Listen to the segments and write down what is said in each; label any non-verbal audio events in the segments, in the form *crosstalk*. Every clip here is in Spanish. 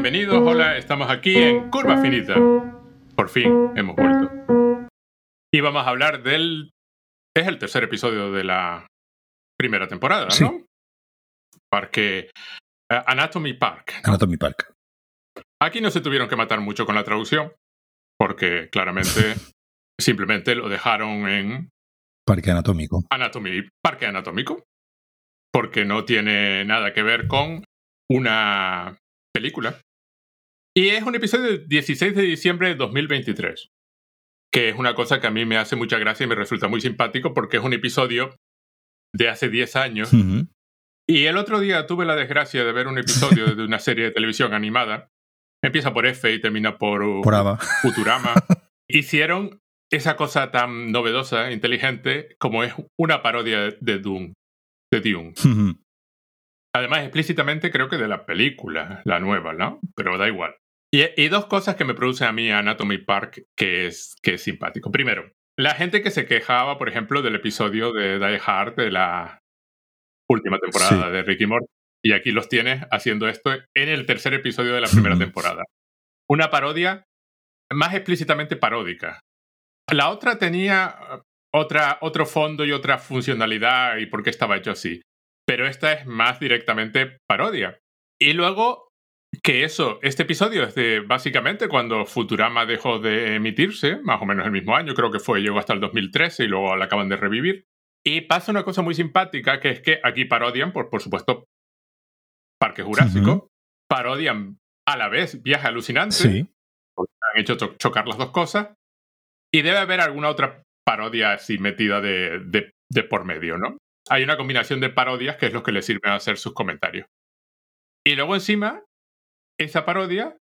Bienvenidos, hola, estamos aquí en Curva Finita. Por fin hemos vuelto. Y vamos a hablar del... Es el tercer episodio de la primera temporada, ¿no? Parque... eh, Anatomy Park. Anatomy Park. Aquí no se tuvieron que matar mucho con la traducción, porque claramente *laughs* simplemente lo dejaron en Parque anatómico. Anatomy, Parque Anatómico, porque no tiene nada que ver con una película. Y es un episodio del 16 de diciembre de 2023, que es una cosa que a mí me hace mucha gracia y me resulta muy simpático porque es un episodio de hace 10 años. Y el otro día tuve la desgracia de ver un episodio de una serie de televisión animada. Empieza por F y termina por, Por. Futurama. *laughs* Hicieron esa cosa tan novedosa, inteligente, como es una parodia de Dune. De Dune. Además, explícitamente creo que de la película, la nueva, ¿no? Pero da igual. Y, y dos cosas que me producen a mí Anatomy Park que es, que es simpático. Primero, la gente que se quejaba, por ejemplo, del episodio de Die Hard de la última temporada Sí. de Ricky Morty. Y aquí los tienes haciendo esto en el tercer episodio de la primera temporada. Una parodia más explícitamente paródica. La otra tenía eh, otra, otro fondo y otra funcionalidad y por qué estaba hecho así. Pero esta es más directamente parodia. Y luego que eso, este episodio es de básicamente cuando Futurama dejó de emitirse, más o menos el mismo año, creo que fue, llegó hasta el 2013 y luego la acaban de revivir. Y pasa una cosa muy simpática, que es que aquí parodian, por, por supuesto, Parque Jurásico, parodian a la vez Viaje Alucinante, Sí. han hecho cho- chocar las dos cosas, y debe haber alguna otra parodia así metida de, de, de por medio, ¿no? Hay una combinación de parodias que es lo que le sirven a hacer sus comentarios. Y luego encima, esa parodia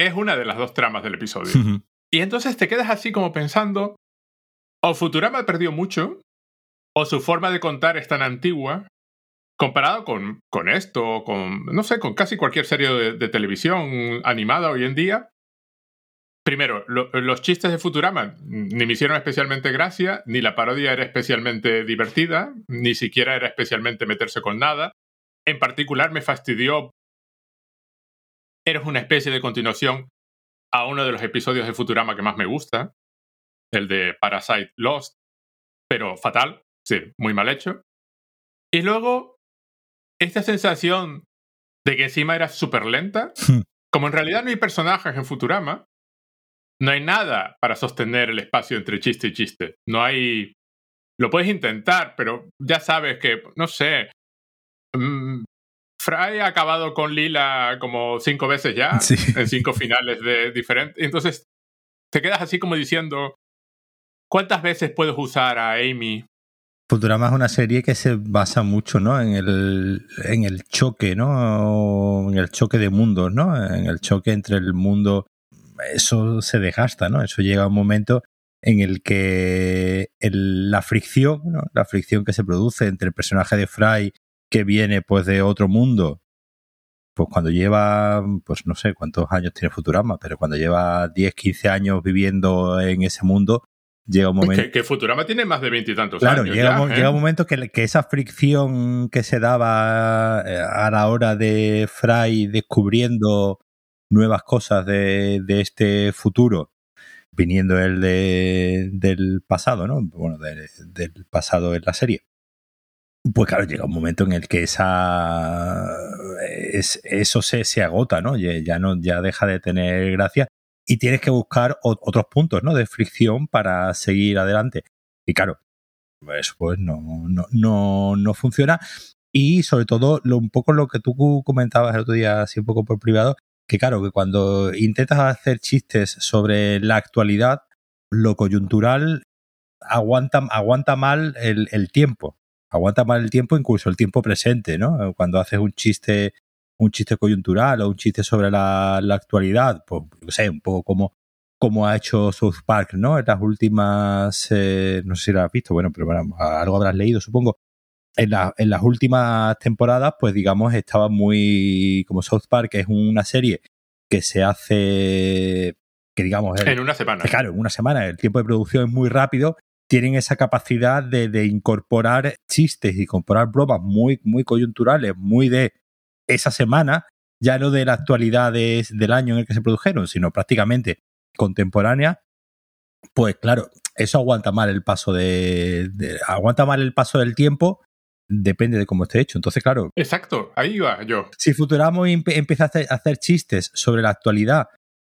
es una de las dos tramas del episodio. Y entonces te quedas así como pensando, o Futurama perdió mucho, o su forma de contar es tan antigua, comparado con, con esto, con, no sé, con casi cualquier serie de, de televisión animada hoy en día. Primero, lo- los chistes de Futurama ni me hicieron especialmente gracia, ni la parodia era especialmente divertida, ni siquiera era especialmente meterse con nada. En particular me fastidió. Eres una especie de continuación a uno de los episodios de Futurama que más me gusta, el de Parasite Lost, pero fatal, sí, muy mal hecho. Y luego, esta sensación de que encima era súper lenta, Hmm. como en realidad no hay personajes en Futurama, no hay nada para sostener el espacio entre chiste y chiste. No hay... Lo puedes intentar, pero ya sabes que, no sé, mm, Fry ha acabado con Lila como cinco veces ya, Sí. en cinco finales de diferentes. Entonces, te quedas así como diciendo, ¿cuántas veces puedes usar a Amy? Futurama es una serie que se basa mucho ¿no? en, el, en el choque, ¿no? En el choque de mundos, ¿no? En el choque entre el mundo. Eso se desgasta, ¿no? Eso llega a un momento en el que el- la fricción, ¿no? La fricción que se produce entre el personaje de Fry que viene pues de otro mundo, pues cuando lleva, pues no sé cuántos años tiene Futurama, pero cuando lleva 10, 15 años viviendo en ese mundo, llega un momento... Que, que Futurama tiene más de veintitantos Claro, años. llega, ya, un- ¿eh? llega un momento que, que esa fricción que se daba eh, a la hora de Fry descubriendo nuevas cosas de, de este futuro, viniendo él de, del pasado, ¿no? Bueno, de- del pasado en la serie. Pues claro, llega un momento en el que esa es- eso se, se agota, ¿no? Ya, no ya deja de tener gracia y tienes que buscar otros puntos, ¿no? De fricción para seguir adelante. Y claro, eso pues no, no, no, no funciona. Y sobre todo, lo, un poco lo que tú comentabas el otro día, así un poco por privado, que claro, que cuando intentas hacer chistes sobre la actualidad, lo coyuntural aguanta, aguanta mal el tiempo. Aguanta mal el tiempo, incluso el tiempo presente, ¿no? Cuando haces un chiste, un chiste coyuntural o un chiste sobre la, la actualidad, pues, yo sé, un poco como, como ha hecho South Park, ¿no? En las últimas, eh, no sé si lo has visto, bueno, pero bueno, algo habrás leído, supongo. En, la- en las últimas temporadas, pues digamos, estaba muy, como South Park es una serie que se hace, que digamos, el- En una semana. claro, en una semana el tiempo de producción es muy rápido, tienen esa capacidad de, de incorporar chistes, incorporar bromas muy, muy coyunturales, muy de esa semana, ya no de la actualidad del año en el que se produjeron, sino prácticamente contemporánea, pues claro, eso aguanta mal el paso de, aguanta mal el paso del tiempo depende de cómo esté hecho. Entonces, claro. Exacto, ahí va yo. Si Futurama empieza a hacer, chistes sobre la actualidad,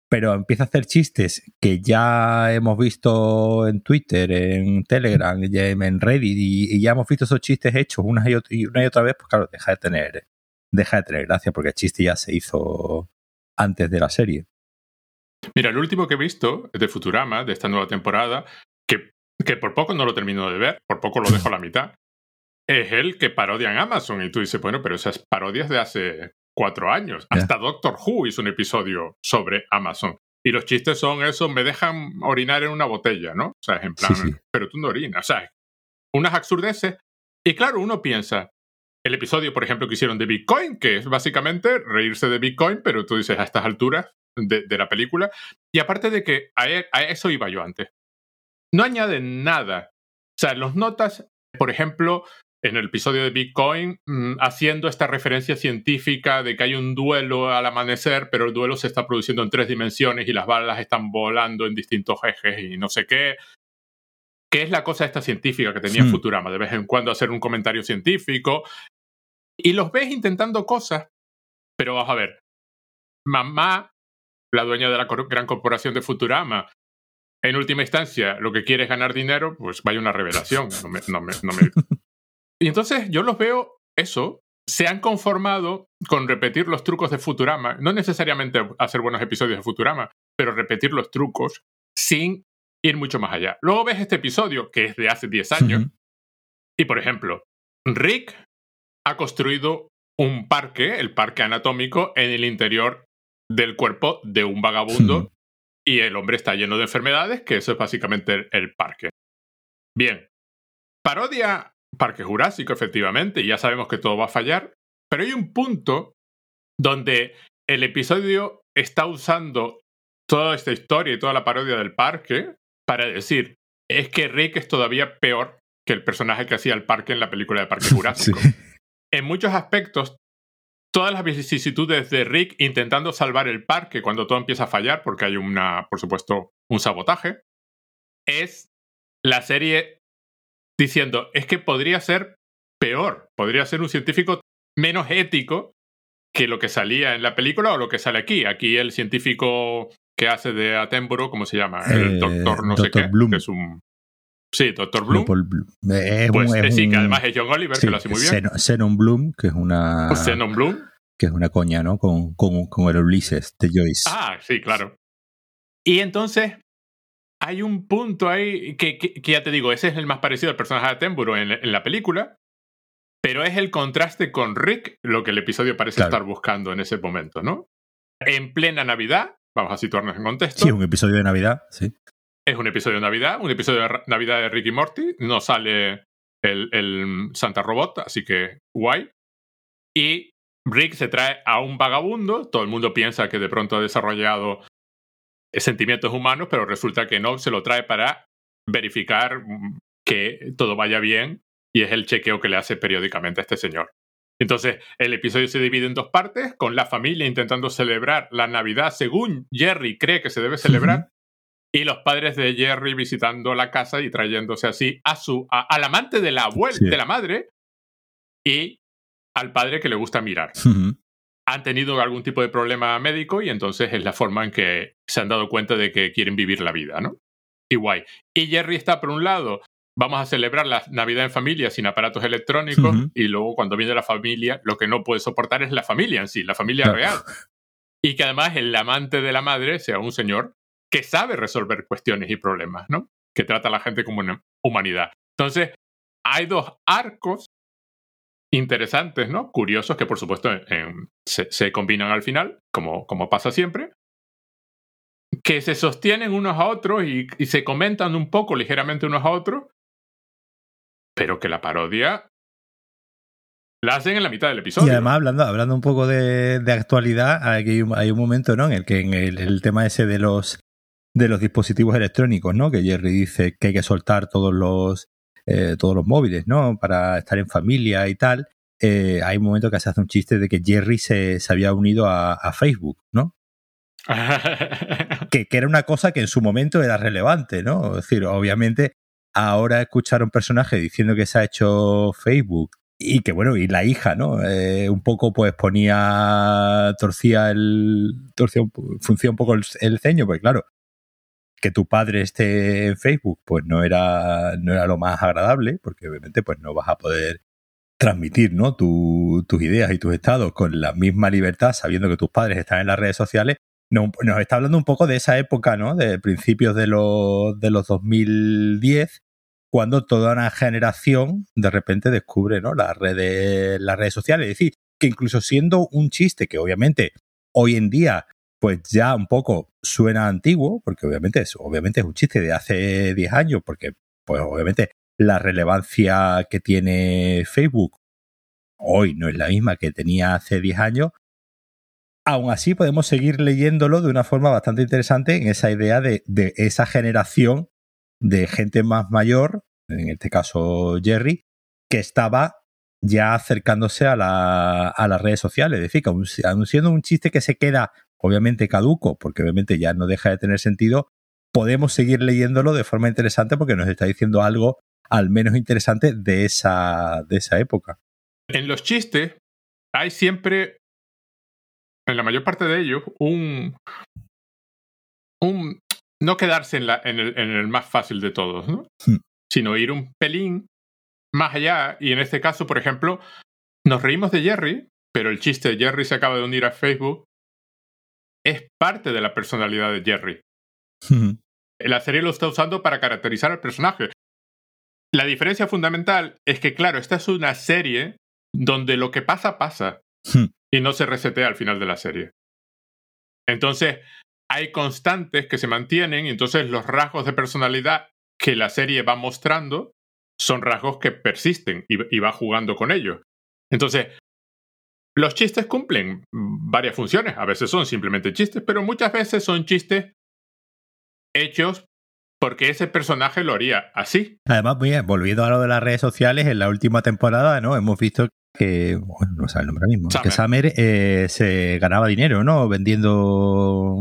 pero empieza a hacer chistes que ya hemos visto en Twitter, en Telegram, en Reddit, y, ya hemos visto esos chistes hechos una y, otra, una y otra vez, pues claro, deja de tener, deja de tener gracia, porque el chiste ya se hizo antes de la serie. Mira, el último que he visto de Futurama, de esta nueva temporada, que, que por poco no lo termino de ver, por poco lo dejo a la mitad, es el que parodian Amazon. Y tú dices, bueno, pero esas parodias de hace cuatro años. Hasta Doctor Who hizo un episodio sobre Amazon. Y los chistes son eso, me dejan orinar en una botella, ¿no? O sea, es en plan, pero tú no orinas. O sea, unas absurdeces. Y claro, uno piensa, el episodio, por ejemplo, que hicieron de Bitcoin, que es básicamente reírse de Bitcoin, pero tú dices a estas alturas de, la película. Y aparte de que a, e, a eso iba yo antes. No añaden nada. O sea, los notas, por ejemplo, en el episodio de Bitcoin, mm, haciendo esta referencia científica de que hay un duelo al amanecer, pero el duelo se está produciendo en tres dimensiones y las balas están volando en distintos ejes y no sé qué. ¿Qué es la cosa esta científica que tenía hmm. Futurama? De vez en cuando hacer un comentario científico. Y los ves intentando cosas, pero vamos a ver. Mamá, la dueña de la gran corporación de Futurama, en última instancia, lo que quiere es ganar dinero, pues vaya una revelación. no me Y entonces yo los veo eso, se han conformado con repetir los trucos de Futurama, no necesariamente hacer buenos episodios de Futurama, pero repetir los trucos sin ir mucho más allá. Luego ves este episodio, que es de hace 10 años, y por ejemplo, Rick ha construido un parque, el parque anatómico, en el interior del cuerpo de un vagabundo, y el hombre está lleno de enfermedades, que eso es básicamente el parque. Bien, parodia Parque Jurásico, efectivamente, y ya sabemos que todo va a fallar, pero hay un punto donde el episodio está usando toda esta historia y toda la parodia del parque para decir, es que Rick es todavía peor que el personaje que hacía el parque en la película de Parque *laughs* Jurásico. En muchos aspectos, todas las vicisitudes de Rick intentando salvar el parque cuando todo empieza a fallar, porque hay una, por supuesto, un sabotaje, es la serie diciendo, es que podría ser peor, podría ser un científico menos ético que lo que salía en la película o lo que sale aquí. Aquí el científico que hace de Attenborough, ¿cómo se llama? El eh, doctor no sé qué, que es un... Sí, Doctor Bloom. pues sí, que además es John Oliver, que lo hace muy bien. Xenon Bloom, que es una... Xenon Bloom. Que es una coña, ¿no? Con, con, con el Ulises de Joyce. Ah, sí, claro. Y entonces, hay un punto ahí que, ya te digo, ese es el más parecido al personaje de Attenborough en, la película, pero es el contraste con Rick lo que el episodio parece estar buscando en ese momento, ¿no? En plena Navidad, vamos a situarnos en contexto. Sí, un episodio de Navidad, sí. Es un episodio de Navidad, un episodio de Navidad de Rick y Morty, no sale el, el Santa Robot, así que guay. Y Rick se trae a un vagabundo, todo el mundo piensa que de pronto ha desarrollado sentimientos humanos, pero resulta que no, se lo trae para verificar mm, que todo vaya bien y es el chequeo que le hace periódicamente a este señor. Entonces, el episodio se divide en dos partes, con la familia intentando celebrar la Navidad según Jerry cree que se debe celebrar, y los padres de Jerry visitando la casa y trayéndose así a su al amante de la abuela, de la madre, y al padre que le gusta mirar han tenido algún tipo de problema médico y entonces es la forma en que se han dado cuenta de que quieren vivir la vida, ¿no? Y guay. Y Jerry está, por un lado, vamos a celebrar la Navidad en familia sin aparatos electrónicos y luego cuando viene la familia, lo que no puede soportar es la familia en sí, la familia real. Y que además el amante de la madre sea un señor que sabe resolver cuestiones y problemas, ¿no? Que trata a la gente como una humanidad. Entonces, hay dos arcos interesantes, ¿no? Curiosos que por supuesto se, combinan al final, como, como pasa siempre, que se sostienen unos a otros y, se comentan un poco ligeramente unos a otros, pero que la parodia la hacen en la mitad del episodio. Y además, hablando, hablando un poco de, actualidad, hay, hay, un momento ¿no? en el que en el, tema ese de los, de los dispositivos electrónicos, ¿no? que Jerry dice que hay que soltar todos los, eh, todos los móviles, ¿no? Para estar en familia y tal. eh, hay un momento que se hace un chiste de que Jerry se, se había unido a, a Facebook, ¿no? *laughs* que, que, era una cosa que en su momento era relevante, ¿no? Es decir, obviamente ahora escuchar a un personaje diciendo que se ha hecho Facebook y que bueno, y la hija, ¿no? Eh, un poco pues ponía, torcía el, torcía, funcía un poco el, el, ceño, pues claro, que tu padre esté en Facebook, pues no era, no era lo más agradable, porque obviamente pues no vas a poder transmitir, ¿no? Tu, tus ideas y tus estados con la misma libertad, sabiendo que tus padres están en las redes sociales. No, nos está hablando un poco de esa época, ¿no? De principios de los, de los 2010, cuando toda una generación de repente descubre ¿no? las, redes, las redes sociales. Es decir, que incluso siendo un chiste que obviamente hoy en día pues ya un poco suena antiguo, porque obviamente es, obviamente es un chiste de hace 10 años, porque pues obviamente la relevancia que tiene Facebook hoy no es la misma que tenía hace 10 años. Aún así podemos seguir leyéndolo de una forma bastante interesante en esa idea de, de esa generación de gente más mayor, en este caso Jerry, que estaba ya acercándose a, la, a las redes sociales. Es decir, que siendo un chiste que se queda obviamente caduco, porque obviamente ya no deja de tener sentido, podemos seguir leyéndolo de forma interesante porque nos está diciendo algo al menos interesante de esa, de esa época. En los chistes hay siempre, en la mayor parte de ellos, un, un no quedarse en, la, en, el, en el, más fácil de todos, ¿no? Hmm. sino ir un pelín más allá. Y en este caso, por ejemplo, nos reímos de Jerry, pero el chiste de Jerry se acaba de unir a Facebook es parte de la personalidad de Jerry. Hmm. La serie lo está usando para caracterizar al personaje. La diferencia fundamental es que, claro, esta es una serie donde lo que pasa, pasa. Hmm. Y no se resetea al final de la serie. Entonces, hay constantes que se mantienen y entonces los rasgos de personalidad que la serie va mostrando son rasgos que persisten y, va jugando con ellos. Entonces, los chistes cumplen varias funciones. A veces son simplemente chistes, pero muchas veces son chistes hechos porque ese personaje lo haría así. Además, bien, volviendo a lo de las redes sociales, en la última temporada, ¿no? Hemos visto que, bueno, no sabe el nombre mismo, que Summer eh, se ganaba dinero, ¿no? Vendiendo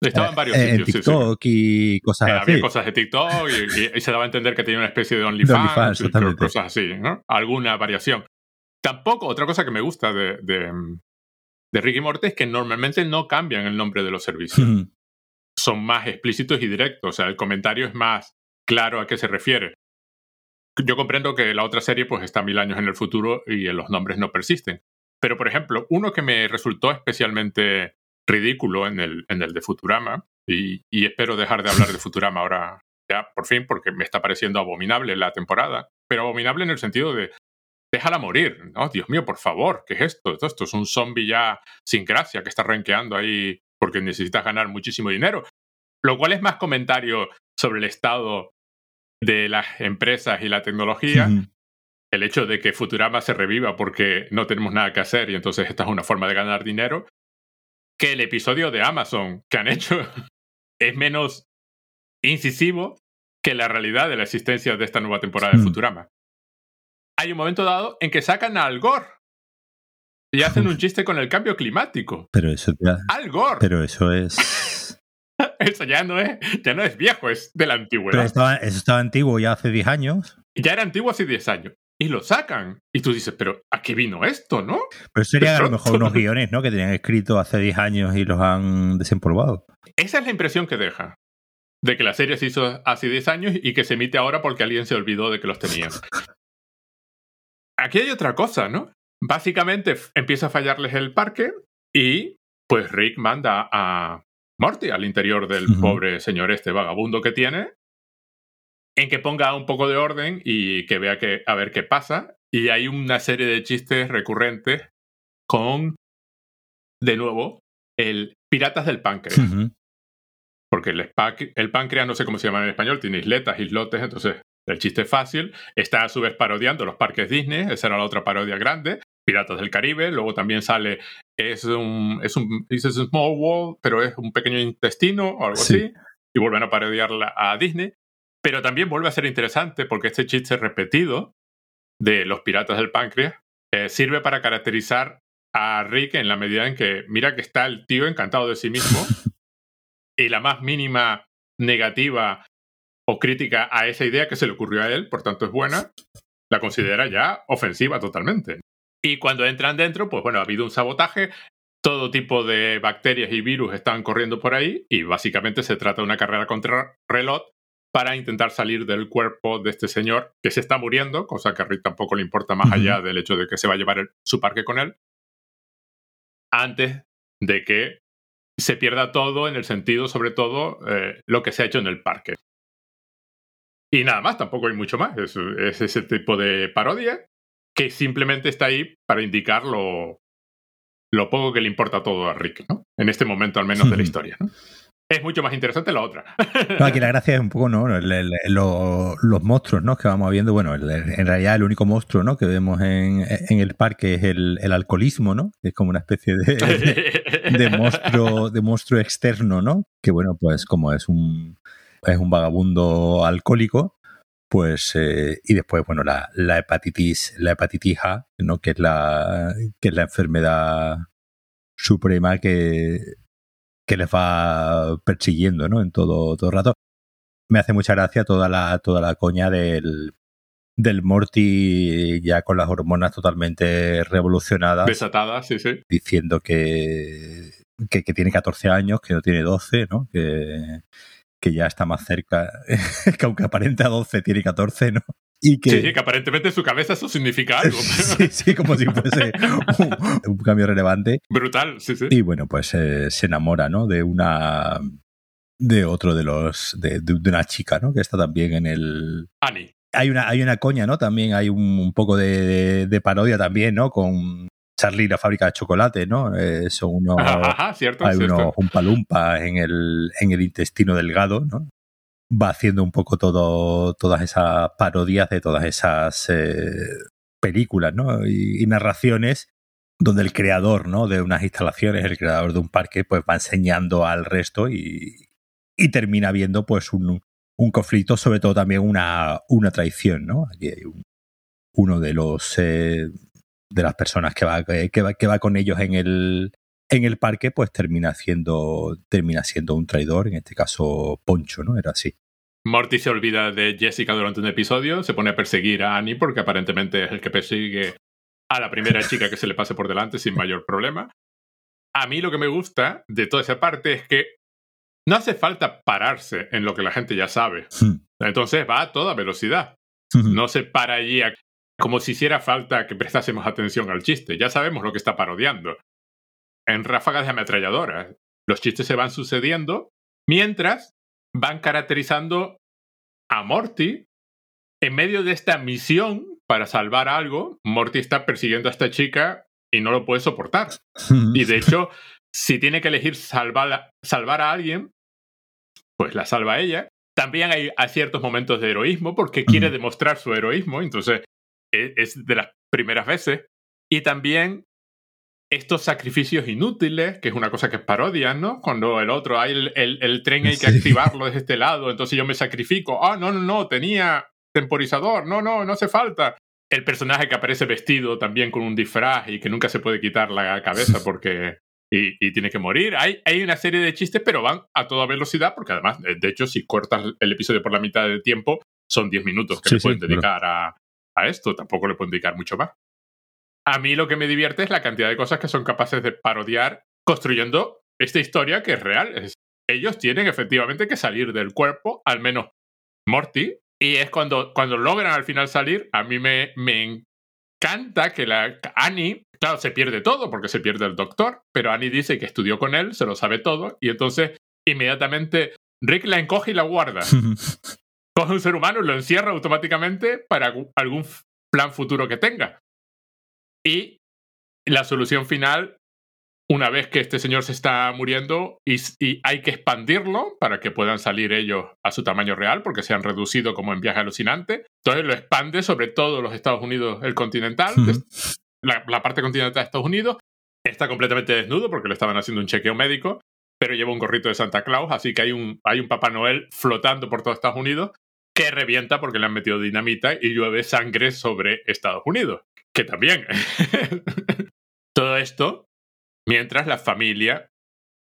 Estaba en eh, varios sitios, TikTok y cosas así. Había cosas de TikTok y, se daba a entender que tenía una especie de OnlyFans, cosas así, ¿no? Alguna variación. Tampoco, otra cosa que me gusta de, de, de Ricky Morty es que normalmente no cambian el nombre de los servicios. Son más explícitos y directos, o sea, el comentario es más claro a qué se refiere. Yo comprendo que la otra serie pues está mil años en el futuro y los nombres no persisten. Pero, por ejemplo, uno que me resultó especialmente ridículo en el, en el de Futurama, y, y espero dejar de hablar de Futurama ahora ya por fin, porque me está pareciendo abominable la temporada, pero abominable en el sentido de déjala morir, ¿no? Dios mío, por favor, ¿qué es esto? Esto es un zombie ya sin gracia que está renqueando ahí porque necesitas ganar muchísimo dinero. Lo cual es más comentario sobre el estado de las empresas y la tecnología. El hecho de que Futurama se reviva porque no tenemos nada que hacer y entonces esta es una forma de ganar dinero. Que el episodio de Amazon que han hecho *laughs* es menos incisivo que la realidad de la existencia de esta nueva temporada de Futurama hay un momento dado en que sacan a Al Gore y hacen un chiste con el cambio climático. Pero eso ya... Al Gore. Pero eso es... *laughs* eso ya no es, ya no es viejo, es de la antigüedad. Pero estaba, eso estaba antiguo ya hace 10 años. Ya era antiguo hace 10 años. Y lo sacan. Y tú dices, pero ¿a qué vino esto, no? Pero serían a lo mejor unos *laughs* guiones, ¿no? Que tenían escrito hace 10 años y los han desempolvado. Esa es la impresión que deja. De que la serie se hizo hace 10 años y que se emite ahora porque alguien se olvidó de que los tenía. *laughs* Aquí hay otra cosa, ¿no? Básicamente empieza a fallarles el parque y pues Rick manda a Morty al interior del pobre señor este vagabundo que tiene en que ponga un poco de orden y que vea que, a ver qué pasa. Y hay una serie de chistes recurrentes con, de nuevo, el Piratas del Páncreas. Porque el, el páncreas, no sé cómo se llama en español, tiene isletas, islotes, entonces el chiste fácil. Está a su vez parodiando los parques Disney, esa era la otra parodia grande. Piratas del Caribe, luego también sale, es un, es un, small world, pero es un pequeño intestino o algo así, y vuelven a parodiarla a Disney. Pero también vuelve a ser interesante porque este chiste repetido de los piratas del páncreas eh, sirve para caracterizar a Rick en la medida en que mira que está el tío encantado de sí mismo *laughs* y la más mínima negativa o crítica a esa idea que se le ocurrió a él, por tanto es buena, la considera ya ofensiva totalmente. Y cuando entran dentro, pues bueno, ha habido un sabotaje, todo tipo de bacterias y virus están corriendo por ahí y básicamente se trata de una carrera contra reloj para intentar salir del cuerpo de este señor que se está muriendo, cosa que a Rick tampoco le importa más allá del hecho de que se va a llevar su parque con él, antes de que se pierda todo en el sentido, sobre todo, eh, lo que se ha hecho en el parque. Y nada más, tampoco hay mucho más. Es, ese tipo de parodia que simplemente está ahí para indicar lo, lo poco que le importa todo a Rick, ¿no? En este momento al menos de la historia, ¿no? Es mucho más interesante la otra. aquí la gracia es un poco, ¿no? los monstruos, ¿no? Que vamos viendo. Bueno, en realidad el único monstruo, ¿no? Que vemos en, el parque es el, alcoholismo, ¿no? es como una especie de, de, monstruo, de monstruo externo, ¿no? Que bueno, pues como es un, es un vagabundo alcohólico, pues eh, y después bueno la, la, hepatitis la hepatitis A no que es la que es la enfermedad suprema que que les va persiguiendo, ¿no? En todo, todo el rato. Me hace mucha gracia toda la, toda la coña del, del Morty ya con las hormonas totalmente revolucionadas. Desatadas, sí, sí. Diciendo que, que, tiene 14 años, que no tiene 12, ¿no? Que, que ya está más cerca, *laughs* que aunque aparente a 12 tiene 14, ¿no? Y que, sí, que aparentemente en su cabeza eso significa algo. *laughs* sí, sí, como si fuese un, cambio relevante. Brutal, sí, sí. Y bueno, pues eh, se enamora, ¿no? De una. de otro de los. De, de, una chica, ¿no? Que está también en el. Annie. Hay una, hay una coña, ¿no? También hay un, poco de, de, parodia también, ¿no? Con Charlie la fábrica de chocolate, ¿no? Eh, son unos. *laughs* Ajá, cierto, hay cierto. unos umpalumpas en el, en el intestino delgado, ¿no? va haciendo un poco todo, todas esas parodias de todas esas eh, películas ¿no? y, narraciones donde el creador ¿no? de unas instalaciones, el creador de un parque, pues va enseñando al resto y, y termina viendo pues un, un, conflicto, sobre todo también una, una traición. ¿no? Aquí hay un, uno de los eh, de las personas que va, que va, que va con ellos en el, en el parque, pues termina siendo, termina siendo un traidor, en este caso Poncho, ¿no? Era así. Morty se olvida de Jessica durante un episodio, se pone a perseguir a Annie porque aparentemente es el que persigue a la primera *laughs* chica que se le pase por delante sin mayor problema. A mí lo que me gusta de toda esa parte es que no hace falta pararse en lo que la gente ya sabe. Hmm. Entonces va a toda velocidad. Hmm. No se para allí como si hiciera falta que prestásemos atención al chiste. Ya sabemos lo que está parodiando en ráfagas de ametralladora. Los chistes se van sucediendo mientras van caracterizando a Morty en medio de esta misión para salvar algo. Morty está persiguiendo a esta chica y no lo puede soportar. *laughs* y de hecho, si tiene que elegir salvar, salvar a alguien, pues la salva ella. También hay, ciertos momentos de heroísmo porque quiere demostrar su heroísmo, entonces es de las primeras veces. Y también estos sacrificios inútiles, que es una cosa que parodian, ¿no? Cuando el otro, hay el, el, tren hay que activarlo desde este lado, entonces yo me sacrifico. Ah, no, no, no, tenía temporizador, no, no, no hace falta. El personaje que aparece vestido también con un disfraz y que nunca se puede quitar la cabeza *laughs* porque... Y, tiene que morir. Hay, hay una serie de chistes, pero van a toda velocidad, porque además, de hecho, si cortas el episodio por la mitad del tiempo, son 10 minutos que le pueden dedicar a, a esto. Tampoco le pueden dedicar mucho más. A mí lo que me divierte es la cantidad de cosas que son capaces de parodiar construyendo esta historia que es real. ellos tienen efectivamente que salir del cuerpo, al menos Morty, y es cuando, cuando logran al final salir, a mí me, me encanta que la Annie, claro, se pierde todo porque se pierde el doctor, pero Annie dice que estudió con él, se lo sabe todo, y entonces inmediatamente Rick la encoge y la guarda. *laughs* Coge un ser humano y lo encierra automáticamente para algún plan futuro que tenga. Y la solución final, una vez que este señor se está muriendo y, hay que expandirlo para que puedan salir ellos a su tamaño real, porque se han reducido como en viaje alucinante, entonces lo expande sobre todo los Estados Unidos, el continental, la, parte continental de Estados Unidos. Está completamente desnudo porque le estaban haciendo un chequeo médico, pero lleva un gorrito de Santa Claus, así que hay un, hay un Papá Noel flotando por todo Estados Unidos que revienta porque le han metido dinamita y llueve sangre sobre Estados Unidos que también. *laughs* Todo esto mientras la familia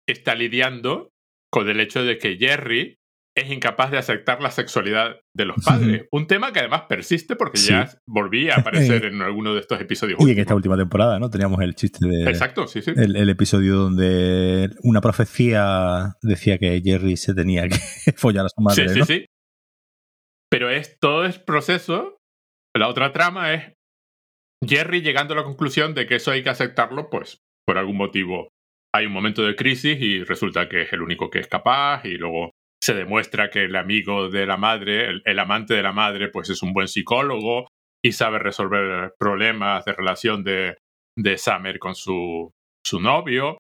está lidiando con el hecho de que Jerry es incapaz de aceptar la sexualidad de los padres. Un tema que además persiste porque ya volvía a aparecer *laughs* en alguno de estos episodios. Y en esta última temporada, ¿no? Teníamos el chiste de. Exacto, sí, sí. El, episodio donde una profecía decía que Jerry se tenía que *laughs* follar a su madre. Sí, sí, sí. Es todo es proceso. La otra trama es Jerry llegando a la conclusión de que eso hay que aceptarlo, pues, por algún motivo. Hay un momento de crisis y resulta que es el único que es capaz y luego se demuestra que el amigo de la madre, el, amante de la madre, pues es un buen psicólogo y sabe resolver problemas de relación de, de Summer con su, su novio.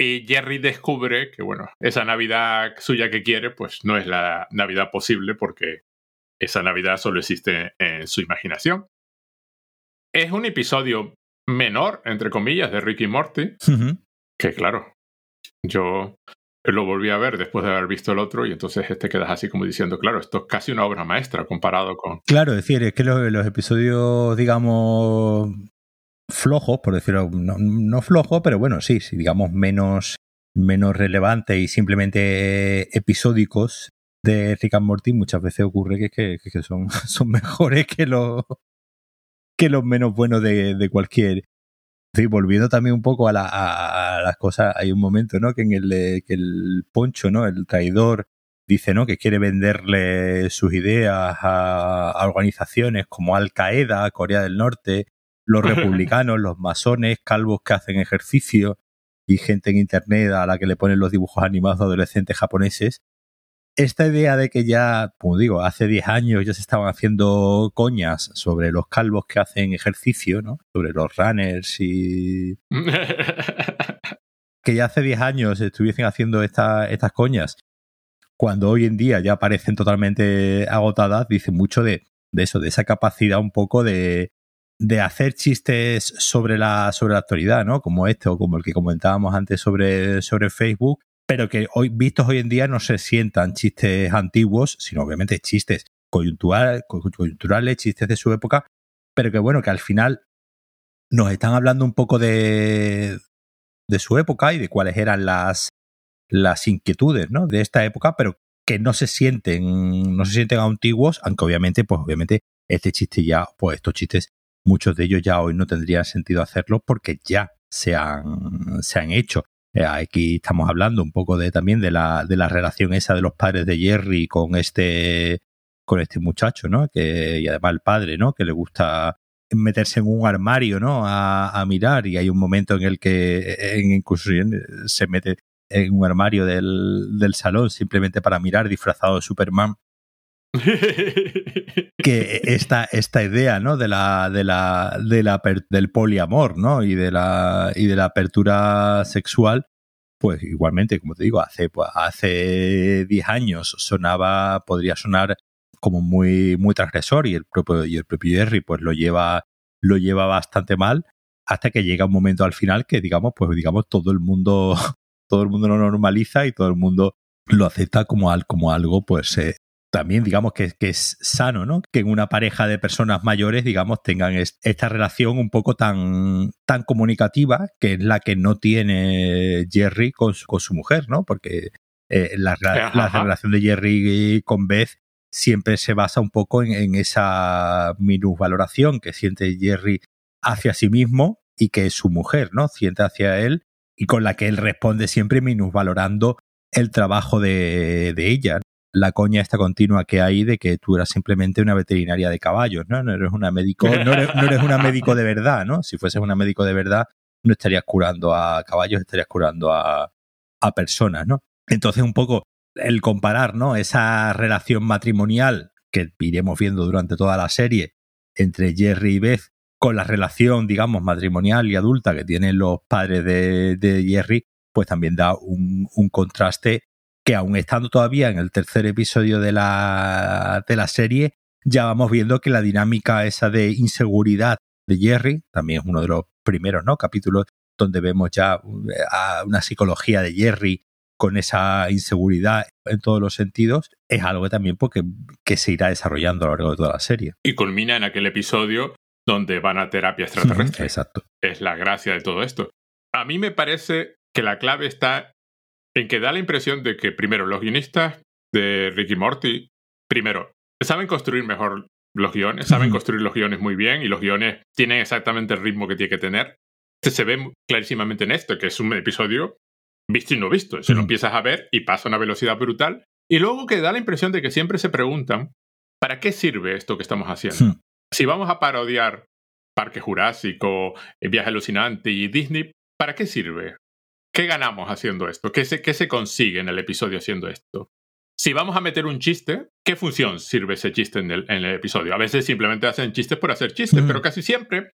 Y Jerry descubre que, bueno, esa Navidad suya que quiere, pues no es la Navidad posible porque esa Navidad solo existe en su imaginación. Es un episodio menor, entre comillas, de Ricky Morty, que claro, yo lo volví a ver después de haber visto el otro y entonces te quedas así como diciendo, claro, esto es casi una obra maestra comparado con... Claro, es decir, es que los, episodios, digamos, flojos, por decirlo, no, no flojos, pero bueno, sí, sí, digamos, menos, menos relevantes y simplemente episódicos de Rick and Morty, muchas veces ocurre que, que, son, *laughs* son mejores que los, que los menos buenos de, de cualquier Sí, volviendo también un poco a, las cosas, hay un momento, ¿no? Que en el que el Poncho, ¿no? El traidor dice, ¿no? Que quiere venderle sus ideas a, organizaciones como Al Qaeda, Corea del Norte, los *laughs* republicanos, los masones, calvos que hacen ejercicio y gente en internet a la que le ponen los dibujos animados de adolescentes japoneses esta idea de que ya, como digo, hace 10 años ya se estaban haciendo coñas sobre los calvos que hacen ejercicio, ¿no? Sobre los runners y... *laughs* que ya hace 10 años estuviesen haciendo estas coñas, cuando hoy en día ya parecen totalmente agotadas, dice mucho de, eso, de esa capacidad un poco de, de hacer chistes sobre la, sobre la actualidad, ¿no? Como este o como el que comentábamos antes sobre, sobre Facebook, pero que hoy, vistos hoy en día no se sientan chistes antiguos, sino obviamente chistes coyunturales, chistes de su época, pero que bueno, que al final nos están hablando un poco de, de su época y de cuáles eran las, las inquietudes ¿no? de esta época, pero que no se sienten, no se sienten antiguos, aunque obviamente, pues obviamente este chiste ya, pues estos chistes, muchos de ellos ya hoy no tendrían sentido hacerlos porque ya se han, se han hecho. Eh, aquí estamos hablando un poco de también de la, de la relación esa de los padres de Jerry con este, con este muchacho, ¿no? Que, y además el padre, ¿no? Que le gusta meterse en un armario, ¿no? A, mirar y hay un momento en el que en inclusión se mete en un armario del, del salón simplemente para mirar disfrazado de Superman *laughs* que esta, esta idea ¿no? de la, de la, de la, del poliamor ¿no? y, de la, y de la apertura sexual, pues igualmente, como te digo, hace, pues, hace 10 años sonaba, podría sonar como muy, muy transgresor y el propio, y el propio Jerry pues lo lleva, lo lleva bastante mal hasta que llega un momento al final que digamos, pues digamos, todo el mundo, *laughs* todo el mundo lo normaliza y todo el mundo lo acepta como, como algo pues eh, también digamos que, es sano, ¿no? Que en una pareja de personas mayores, digamos, tengan esta relación un poco tan, tan comunicativa, que es la que no tiene Jerry con su, con su mujer, ¿no? Porque eh, la, relación de Jerry con Beth siempre se basa un poco en, en esa minusvaloración que siente Jerry hacia sí mismo y que su mujer, ¿no? Siente hacia él y con la que él responde siempre minusvalorando el trabajo de, de ella la coña esta continua que hay de que tú eras simplemente una veterinaria de caballos, ¿no? No eres una médico, no eres, no eres una médico de verdad, ¿no? Si fueses una médico de verdad, no estarías curando a caballos, estarías curando a, a personas, ¿no? Entonces, un poco el comparar, ¿no? Esa relación matrimonial que iremos viendo durante toda la serie entre Jerry y Beth con la relación, digamos, matrimonial y adulta que tienen los padres de, de Jerry, pues también da un, un contraste que aún estando todavía en el tercer episodio de la, de la serie, ya vamos viendo que la dinámica esa de inseguridad de Jerry, también es uno de los primeros ¿no? capítulos donde vemos ya eh, una psicología de Jerry con esa inseguridad en todos los sentidos, es algo que también porque, que se irá desarrollando a lo largo de toda la serie. Y culmina en aquel episodio donde van a terapia extraterrestre. Exacto. Es la gracia de todo esto. A mí me parece que la clave está en que da la impresión de que, primero, los guionistas de Ricky Morty, primero, saben construir mejor los guiones, saben construir los guiones muy bien y los guiones tienen exactamente el ritmo que tiene que tener. Se ve clarísimamente en esto, que es un episodio visto y no visto. Se lo empiezas a ver y pasa a una velocidad brutal. Y luego que da la impresión de que siempre se preguntan, ¿para qué sirve esto que estamos haciendo? Si vamos a parodiar Parque Jurásico, Viaje Alucinante y Disney, ¿para qué sirve? ¿Qué ganamos haciendo esto? ¿Qué se, qué se consigue en el episodio haciendo esto? Si vamos a meter un chiste, ¿qué función sirve ese chiste en el, episodio? A veces simplemente hacen chistes por hacer chistes, pero casi siempre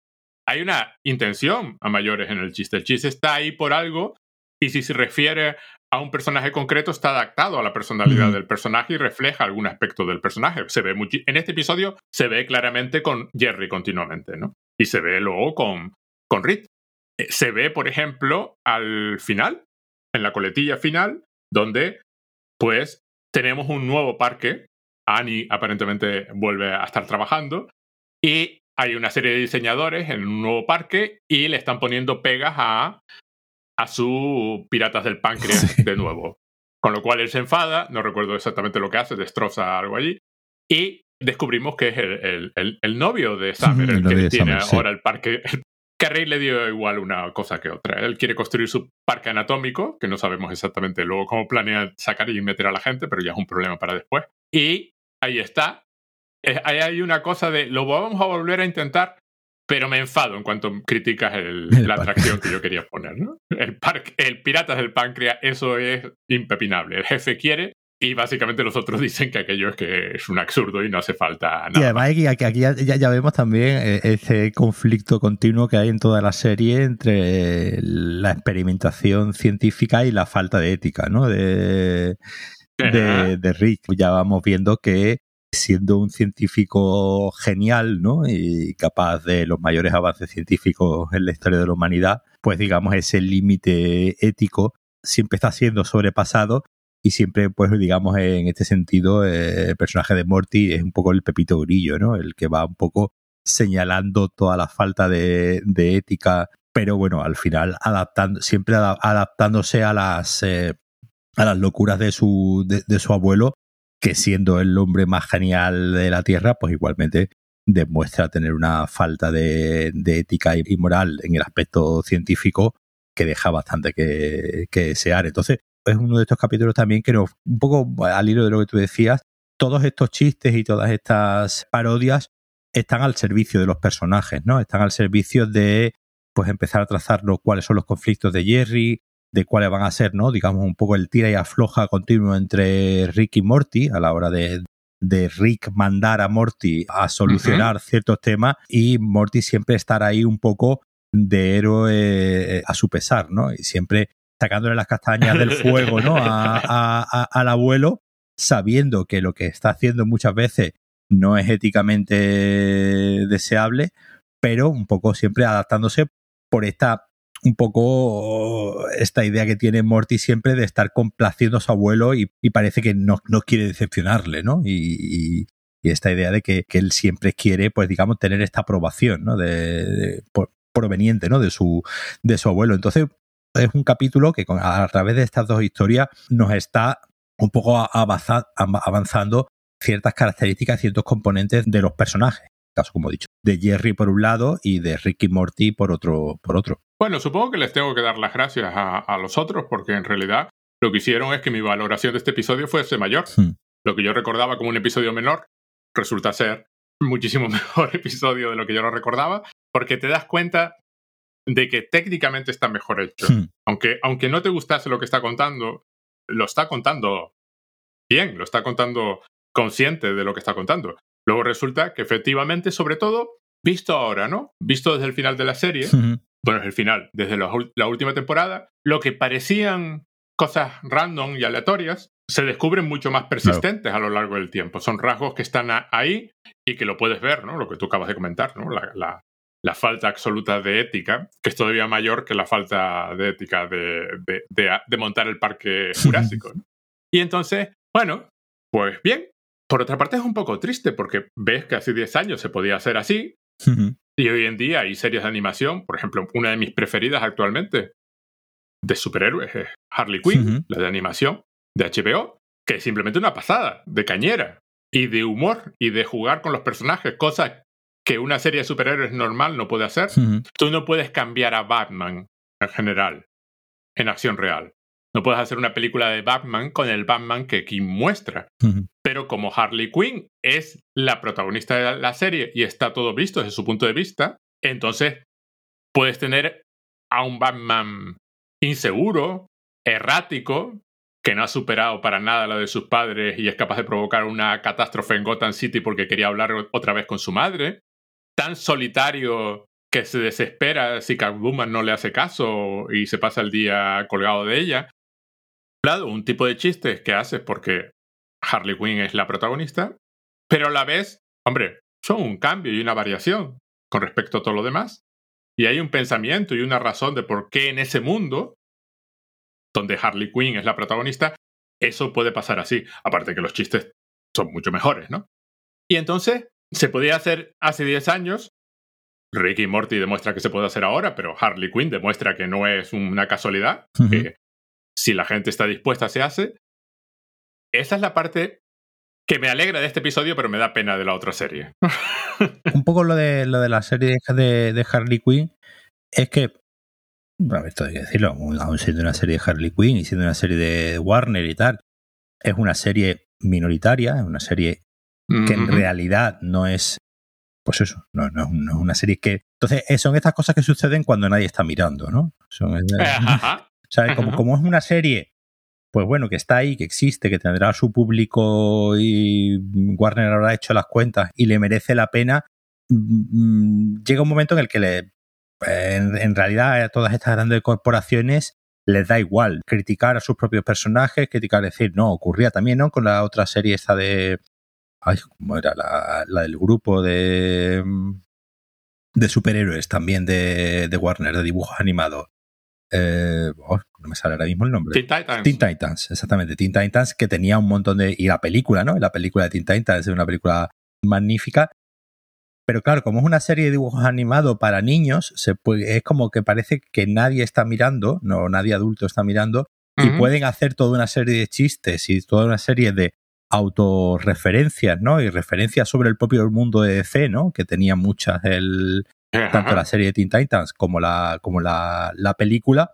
hay una intención a mayores en el chiste. El chiste está ahí por algo y si se refiere a un personaje concreto está adaptado a la personalidad del personaje y refleja algún aspecto del personaje. Se ve en este episodio se ve claramente con Jerry continuamente, ¿no? Y se ve luego con, con Rick. Eh, se ve, por ejemplo, al final, en la coletilla final, donde pues tenemos un nuevo parque. Annie aparentemente vuelve a estar trabajando y hay una serie de diseñadores en un nuevo parque y le están poniendo pegas a, a su Piratas del Páncreas de nuevo. Con lo cual él se enfada, no recuerdo exactamente lo que hace, destroza algo allí y descubrimos que es el, el, novio de Summer, el, que tiene ahora el parque, que a Rey le dio igual una cosa que otra. Él quiere construir su parque anatómico, que no sabemos exactamente luego cómo planea sacar y meter a la gente, pero ya es un problema para después. Y ahí está. Ahí hay una cosa de lo vamos a volver a intentar, pero me enfado en cuanto criticas *laughs* la atracción que yo quería poner. ¿no? El, parque, el Piratas del Páncreas, eso es impepinable. El jefe quiere y básicamente los otros *laughs* dicen que aquello es que es un absurdo y no hace falta nada. Y además aquí, aquí ya, ya, vemos también eh, ese conflicto continuo que hay en toda la serie entre la experimentación científica y la falta de ética, ¿no? De, de, de Rick. Ya vamos viendo que siendo un científico genial, ¿no? Y capaz de los mayores avances científicos en la historia de la humanidad, pues digamos ese límite ético siempre está siendo sobrepasado y siempre, pues digamos, en este sentido, eh, el personaje de Morty es un poco el pepito grillo, ¿no? El que va un poco señalando toda la falta de, ética, pero bueno, al final adaptando, siempre adaptándose a las, eh, a las locuras de su, de, su abuelo, que siendo el hombre más genial de la Tierra, pues igualmente demuestra tener una falta de, ética y moral en el aspecto científico que deja bastante que, que desear. Entonces, es uno de estos capítulos también que nos, un poco al hilo de lo que tú decías, todos estos chistes y todas estas parodias están al servicio de los personajes, ¿no? Están al servicio de pues empezar a trazar cuáles son los conflictos de Jerry, de cuáles van a ser, ¿no? Digamos, un poco el tira y afloja continuo entre Rick y Morty a la hora de, de Rick mandar a Morty a solucionar ciertos temas y Morty siempre estar ahí un poco de héroe eh, a su pesar, ¿no? Y siempre sacándole las castañas del *laughs* fuego ¿no? al abuelo, sabiendo que lo que está haciendo muchas veces no es éticamente deseable, pero un poco siempre adaptándose por esta un poco esta idea que tiene Morty siempre de estar complaciendo a su abuelo y, parece que no, no, quiere decepcionarle, ¿no? Y, esta idea de que, él siempre quiere, pues digamos, tener esta aprobación, ¿no? De, proveniente, ¿no? De su, de su abuelo. Entonces, es un capítulo que a través de estas dos historias nos está un poco avanzando ciertas características, ciertos componentes de los personajes. Caso, como he dicho, de Jerry por un lado y de Ricky Morty por otro, por otro. Bueno, supongo que les tengo que dar las gracias a, los otros porque en realidad lo que hicieron es que mi valoración de este episodio fuese mayor. Hmm. Lo que yo recordaba como un episodio menor resulta ser muchísimo *laughs* mejor episodio de lo que yo lo recordaba, porque te das cuenta de que técnicamente está mejor hecho. Hmm. Aunque, aunque no te gustase lo que está contando, lo está contando bien, lo está contando consciente de lo que está contando. Luego resulta que efectivamente, sobre todo, visto ahora, ¿no? Visto desde el final de la serie, bueno, es el final, desde la, última temporada, lo que parecían cosas random y aleatorias se descubren mucho más persistentes a lo largo del tiempo. Son rasgos que están ahí y que lo puedes ver, ¿no? Lo que tú acabas de comentar, ¿no? la, la falta absoluta de ética, que es todavía mayor que la falta de ética de, de, montar el parque *laughs* jurásico. Y entonces, bueno, pues bien. Por otra parte es un poco triste porque ves que hace 10 años se podía hacer así Y hoy en día hay series de animación, por ejemplo, una de mis preferidas actualmente de superhéroes es Harley Quinn, la de animación de HBO, que es simplemente una pasada, de cañera, y de humor, y de jugar con los personajes, cosa que una serie de superhéroes normal no puede hacer. Tú no puedes cambiar a Batman en general, en acción real. No puedes hacer una película de Batman con el Batman que Kim muestra. Pero como Harley Quinn es la protagonista de la serie y está todo visto desde su punto de vista, entonces puedes tener a un Batman inseguro, errático, que no ha superado para nada lo de sus padres y es capaz de provocar una catástrofe en Gotham City porque quería hablar otra vez con su madre, tan solitario que se desespera si Catwoman no le hace caso y se pasa el día colgado de ella. Claro, un tipo de chistes que hace porque Harley Quinn es la protagonista, pero a la vez, hombre, son un cambio y una variación con respecto a todo lo demás. Y hay un pensamiento y una razón de por qué en ese mundo, donde Harley Quinn es la protagonista, eso puede pasar así. Aparte que los chistes son mucho mejores, ¿no? Y entonces, se podía hacer hace 10 años. Ricky Morty demuestra que se puede hacer ahora, pero Harley Quinn demuestra que no es una casualidad, que si la gente está dispuesta se hace. Esa es la parte que me alegra de este episodio, pero me da pena de la otra serie. *laughs* Un poco lo de, lo de la serie de, de Harley Quinn es que, esto hay que decirlo, aún siendo una serie de Harley Quinn y siendo una serie de Warner y tal, es una serie minoritaria, es una serie que en realidad no es, pues eso, no, no, es una serie que... Entonces, eh, son estas cosas que suceden cuando nadie está mirando, ¿no? Son, *laughs* ¿sabes? Como, como es una serie pues bueno, que está ahí, que existe, que tendrá su público y Warner habrá hecho las cuentas y le merece la pena, mm, mm, llega un momento en el que le, en, realidad a todas estas grandes corporaciones les da igual criticar a sus propios personajes, criticar, decir, no, ocurría también, ¿no? Con la otra serie esta de... Ay, ¿cómo era? La, la del grupo de... de superhéroes también de, de Warner, de dibujos animados. Eh, oh, no me sale ahora mismo el nombre. Teen Titans. Teen Titans, exactamente. Teen Titans, que tenía un montón de. Y la película, ¿no? La película de Teen Titans es una película magnífica. Pero claro, como es una serie de dibujos animados para niños, se puede, es como que parece que nadie está mirando, no, nadie adulto está mirando, y pueden hacer toda una serie de chistes y toda una serie de autorreferencias, ¿no? Y referencias sobre el propio mundo de DC, ¿no? Que tenía muchas el, tanto la serie de Teen Titans como la, como la, la película,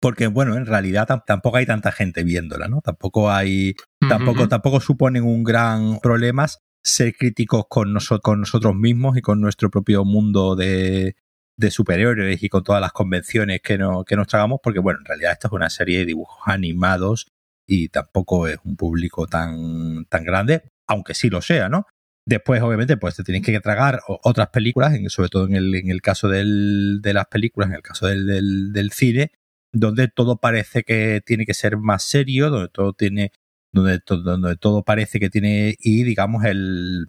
porque bueno, en realidad tampoco hay tanta gente viéndola, ¿no? Tampoco hay, tampoco, tampoco suponen un gran problema ser críticos con, con nosotros mismos y con nuestro propio mundo de, de superhéroes y con todas las convenciones que, no, que nos tragamos, porque bueno, en realidad esto es una serie de dibujos animados y tampoco es un público tan, tan grande, aunque sí lo sea, ¿no? Después, obviamente, pues te tienes que tragar otras películas, sobre todo en el, en el caso de las películas, en el caso del, del, cine, donde todo parece que tiene que ser más serio, donde todo tiene, donde, donde todo parece que tiene, y digamos, el,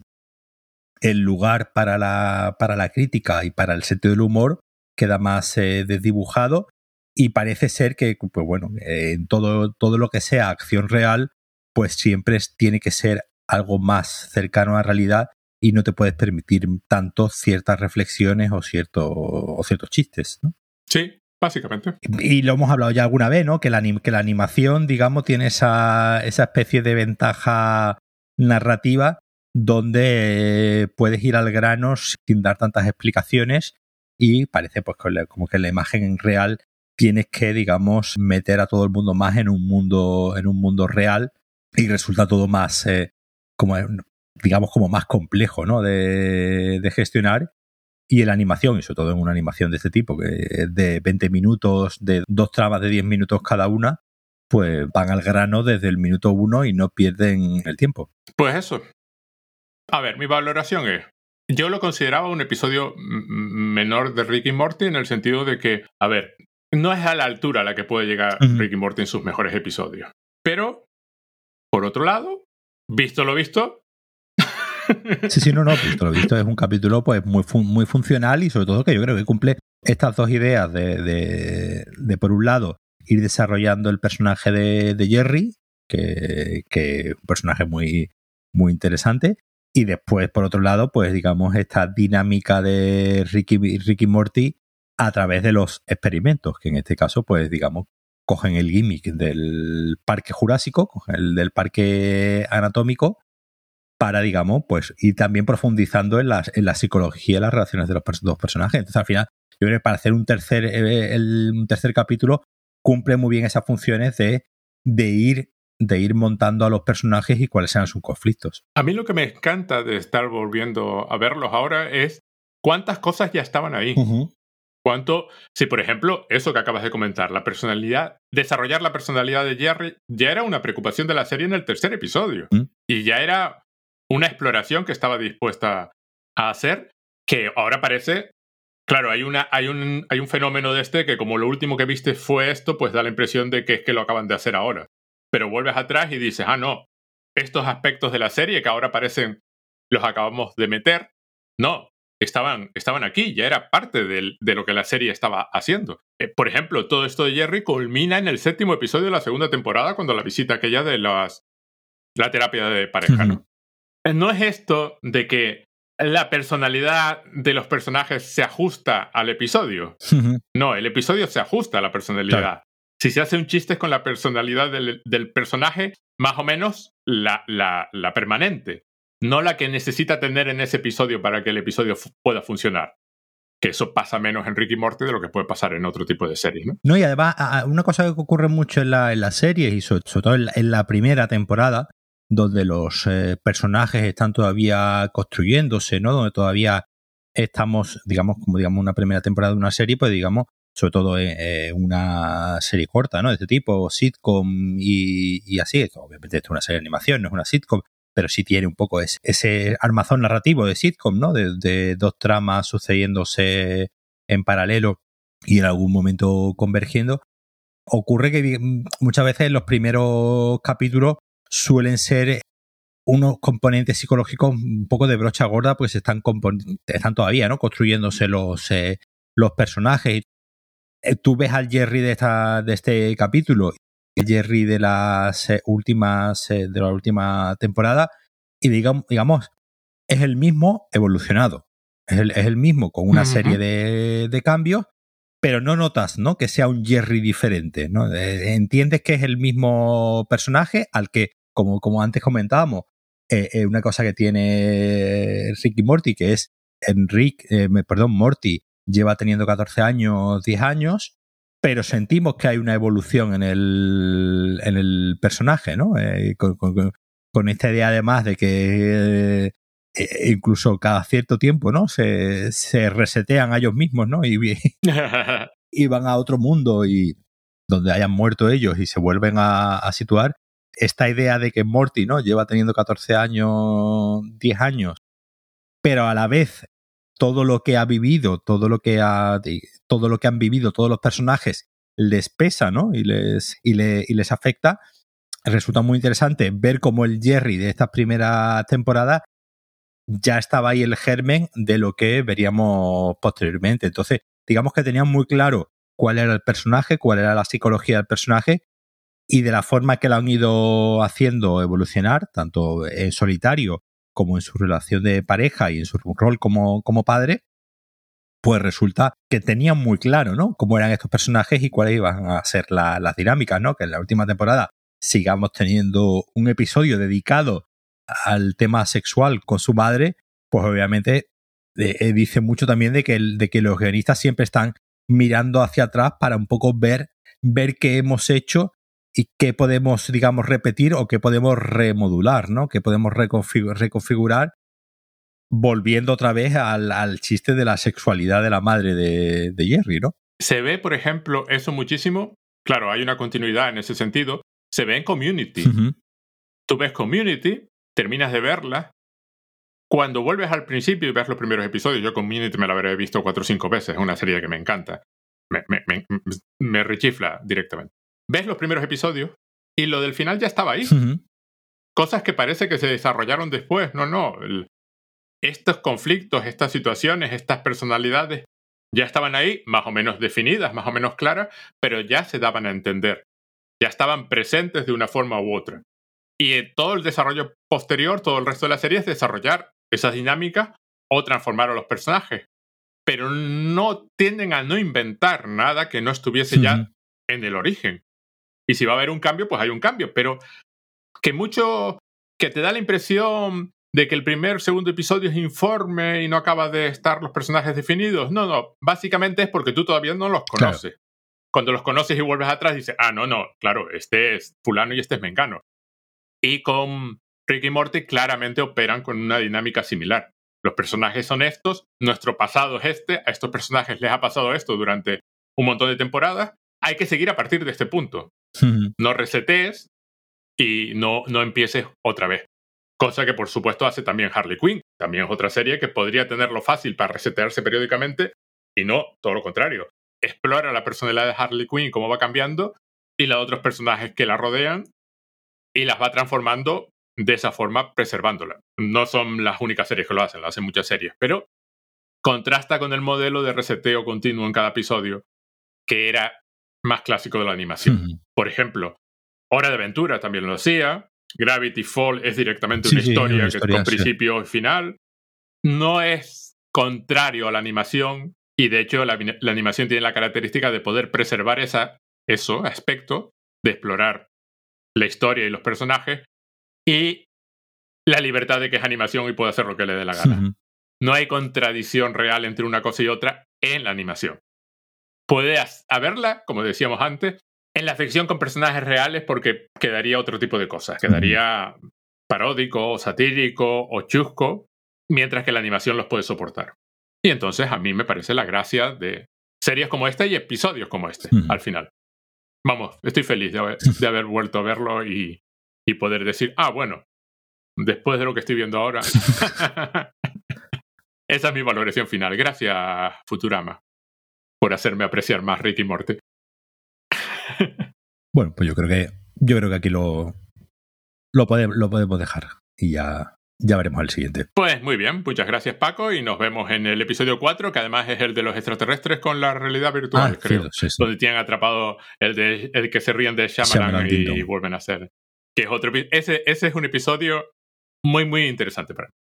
el lugar para la, para la crítica y para el sentido del humor queda más eh, desdibujado y parece ser que, pues bueno, en todo, todo lo que sea acción real, pues siempre tiene que ser algo más cercano a la realidad y no te puedes permitir tanto ciertas reflexiones o, cierto, o ciertos chistes, ¿no? Sí, básicamente. Y, lo hemos hablado ya alguna vez, ¿no? Que la, que la animación, digamos, tiene esa, esa especie de ventaja narrativa donde puedes ir al grano sin dar tantas explicaciones y parece pues como que la imagen real tienes que digamos meter a todo el mundo más en un mundo en un mundo real y resulta todo más eh, como, digamos, como más complejo, ¿no? De, gestionar. Y en la animación, y sobre todo en una animación de este tipo, que de 20 minutos, de dos tramas de 10 minutos cada una, pues van al grano desde el minuto uno y no pierden el tiempo. Pues eso. A ver, mi valoración es, yo lo consideraba un episodio menor de Ricky Morty en el sentido de que, a ver, no es a la altura a la que puede llegar Ricky Morty en sus mejores episodios. Pero, por otro lado, visto lo visto. *laughs* Sí, sí, no, no, visto lo visto es un capítulo pues muy, muy funcional y sobre todo que yo creo que cumple estas dos ideas de, de, por un lado, ir desarrollando el personaje de, de Jerry, que, que es un personaje muy, muy interesante, Y después, por otro lado, pues digamos, esta dinámica de Ricky, Ricky Morty a través de los experimentos, que en este caso, pues digamos, cogen el gimmick del parque jurásico, cogen el del parque anatómico, para, digamos, pues ir también profundizando en la, en la psicología y las relaciones de los dos personajes. Entonces, al final, yo creo que para hacer un tercer, eh, el, un tercer capítulo cumple muy bien esas funciones de, de ir de ir montando a los personajes y cuáles sean sus conflictos. A mí lo que me encanta de estar volviendo a verlos ahora es cuántas cosas ya estaban ahí. Cuánto, si por ejemplo, eso que acabas de comentar, la personalidad, desarrollar la personalidad de Jerry ya era una preocupación de la serie en el tercer episodio. Mm. Y ya era una exploración que estaba dispuesta a hacer, que ahora parece, claro, hay, una, hay, un, hay un fenómeno de este que como lo último que viste fue esto, pues da la impresión de que es que lo acaban de hacer ahora pero vuelves atrás y dices, ah, no, estos aspectos de la serie que ahora parecen los acabamos de meter, no, estaban, estaban aquí, ya era parte de lo que la serie estaba haciendo. Eh, por ejemplo, todo esto de Jerry culmina en el séptimo episodio de la segunda temporada, cuando la visita aquella de las, la terapia de pareja, ¿no? Eh, no es esto de que la personalidad de los personajes se ajusta al episodio. No, el episodio se ajusta a la personalidad si se hace un chiste con la personalidad del, personaje, más o menos la, la, permanente, no la que necesita tener en ese episodio para que el episodio pueda funcionar. Que eso pasa menos en Ricky Morty de lo que puede pasar en otro tipo de series, ¿no? No, y además, una cosa que ocurre mucho en la, en la serie, y sobre, todo en la, primera temporada, donde los eh, personajes están todavía construyéndose, ¿no? Donde todavía estamos, digamos, como digamos una primera temporada de una serie, pues digamos, sobre todo en una serie corta, ¿no? De este tipo, sitcom y, así. Obviamente esto es una serie de animación, no es una sitcom, pero sí tiene un poco ese, armazón narrativo de sitcom, ¿no? De, dos tramas sucediéndose en paralelo y en algún momento convergiendo. Ocurre que muchas veces los primeros capítulos suelen ser unos componentes psicológicos un poco de brocha gorda, pues están, están todavía, ¿no? Construyéndose los, eh, los personajes eh, tú ves al Jerry de, esta, de este capítulo, Jerry de las eh, últimas, eh, de la última temporada, y digamos, digamos, es el mismo evolucionado. Es el, es el mismo con una serie de, de, cambios, pero no notas ¿no? que sea un Jerry diferente. ¿no? entiendes que es el mismo personaje al que, como, como antes comentábamos, una cosa que tiene Ricky Morty, que es Enrique, perdón, Morty, lleva teniendo 14 años, 10 años, pero sentimos que hay una evolución en el, en el personaje, ¿no? Eh, con, esta idea además de que eh, incluso cada cierto tiempo, ¿no? Se, se resetean a ellos mismos, ¿no? Y, *laughs* y, van a otro mundo y donde hayan muerto ellos y se vuelven a, a situar. Esta idea de que Morty, ¿no? Lleva teniendo 14 años, 10 años, pero a la vez todo lo que ha vivido, todo lo que ha, todo lo que han vivido todos los personajes les pesa, ¿no? Y les, y, les afecta. Resulta muy interesante ver cómo el Jerry de esta primera temporada ya estaba ahí el germen de lo que veríamos posteriormente. Entonces, digamos que tenían muy claro cuál era el personaje, cuál era la psicología del personaje y de la forma que lo han ido haciendo evolucionar, tanto en solitario como en su relación de pareja y en su rol como, como padre, pues resulta que tenían muy claro, ¿no? Cómo eran estos personajes y cuáles iban a ser las dinámicas, ¿no? Que en la última temporada sigamos teniendo un episodio dedicado al tema sexual con su madre, pues obviamente eh, eh, dice mucho también de que, de que los guionistas siempre están mirando hacia atrás para un poco ver, ver qué hemos hecho y qué podemos, digamos, repetir o qué podemos remodular, ¿no? ¿Qué podemos reconfigurar volviendo otra vez al, chiste de la sexualidad de la madre de, Jerry, ¿no? Se ve, por ejemplo, eso muchísimo. Claro, hay una continuidad en ese sentido. Se ve en Community. Tú ves Community, terminas de verla. Cuando vuelves al principio y ves los primeros episodios, yo Community me la habré visto cuatro o cinco veces. Es una serie que me encanta. Me, me rechifla directamente ves los primeros episodios y lo del final ya estaba ahí. Cosas que parece que se desarrollaron después. No, no. estos conflictos, estas situaciones, estas personalidades ya estaban ahí, más o menos definidas, más o menos claras, pero ya se daban a entender. Ya estaban presentes de una forma u otra. Y todo el desarrollo posterior, todo el resto de la serie es desarrollar esas dinámicas o transformar a los personajes. Pero no tienden a no inventar nada que no estuviese ya en el origen. Y si va a haber un cambio, pues hay un cambio. Pero que mucho, que te da la impresión de que el primer, segundo episodio es informe y no acaba de estar los personajes definidos. No, no, básicamente es porque tú todavía no los conoces. Cuando los conoces y vuelves atrás, dices, ah, no, no, claro, este es fulano y este es mengano. Y con Rick y Morty claramente operan con una dinámica similar. Los personajes son estos, nuestro pasado es este, a estos personajes les ha pasado esto durante un montón de temporadas, hay que seguir a partir de este punto. No resetees y no, no empieces otra vez. Cosa que por supuesto hace también Harley Quinn. También es otra serie que podría tenerlo fácil para resetearse periódicamente y no todo lo contrario. Explora la personalidad de Harley Quinn, cómo va cambiando y los otros personajes que la rodean y las va transformando de esa forma, preservándola. No son las únicas series que lo hacen, lo hacen muchas series, pero contrasta con el modelo de reseteo continuo en cada episodio, que era más clásico de la animación. Por ejemplo, Hora de Aventura también lo hacía, Gravity Fall es directamente una, historia, que con principio y final. No es contrario a la animación y de hecho la, animación tiene la característica de poder preservar esa, eso, aspecto, de explorar la historia y los personajes y la libertad de que es animación y puede hacer lo que le dé la gana. No hay contradicción real entre una cosa y otra en la animación. Puede haberla, como decíamos antes, en la ficción con personajes reales porque quedaría otro tipo de cosas. Quedaría paródico, satírico o chusco, mientras que la animación los puede soportar. Y entonces a mí me parece la gracia de series como esta y episodios como este, al final. Vamos, estoy feliz *laughs* de haber, vuelto a verlo y, y, poder decir, ah, bueno, después de lo que estoy viendo ahora. *laughs* *laughs* Esa es mi valoración final. Gracias, Futurama, por hacerme apreciar más Ricky Morty. *laughs* bueno, pues yo creo que yo creo que aquí lo, lo, podemos, lo podemos dejar y ya, ya veremos el siguiente. Pues muy bien, muchas gracias Paco y nos vemos en el episodio 4, que además es el de los extraterrestres con la realidad virtual, ah, creo. Donde tienen atrapado el, de, el que se ríen de Shyamalan, y, vuelven a hacer. Que es otro, ese, ese es un episodio muy, muy interesante para mí.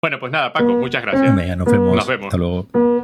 Bueno, pues nada, Paco, muchas gracias. nos vemos. Nos vemos. Hasta luego.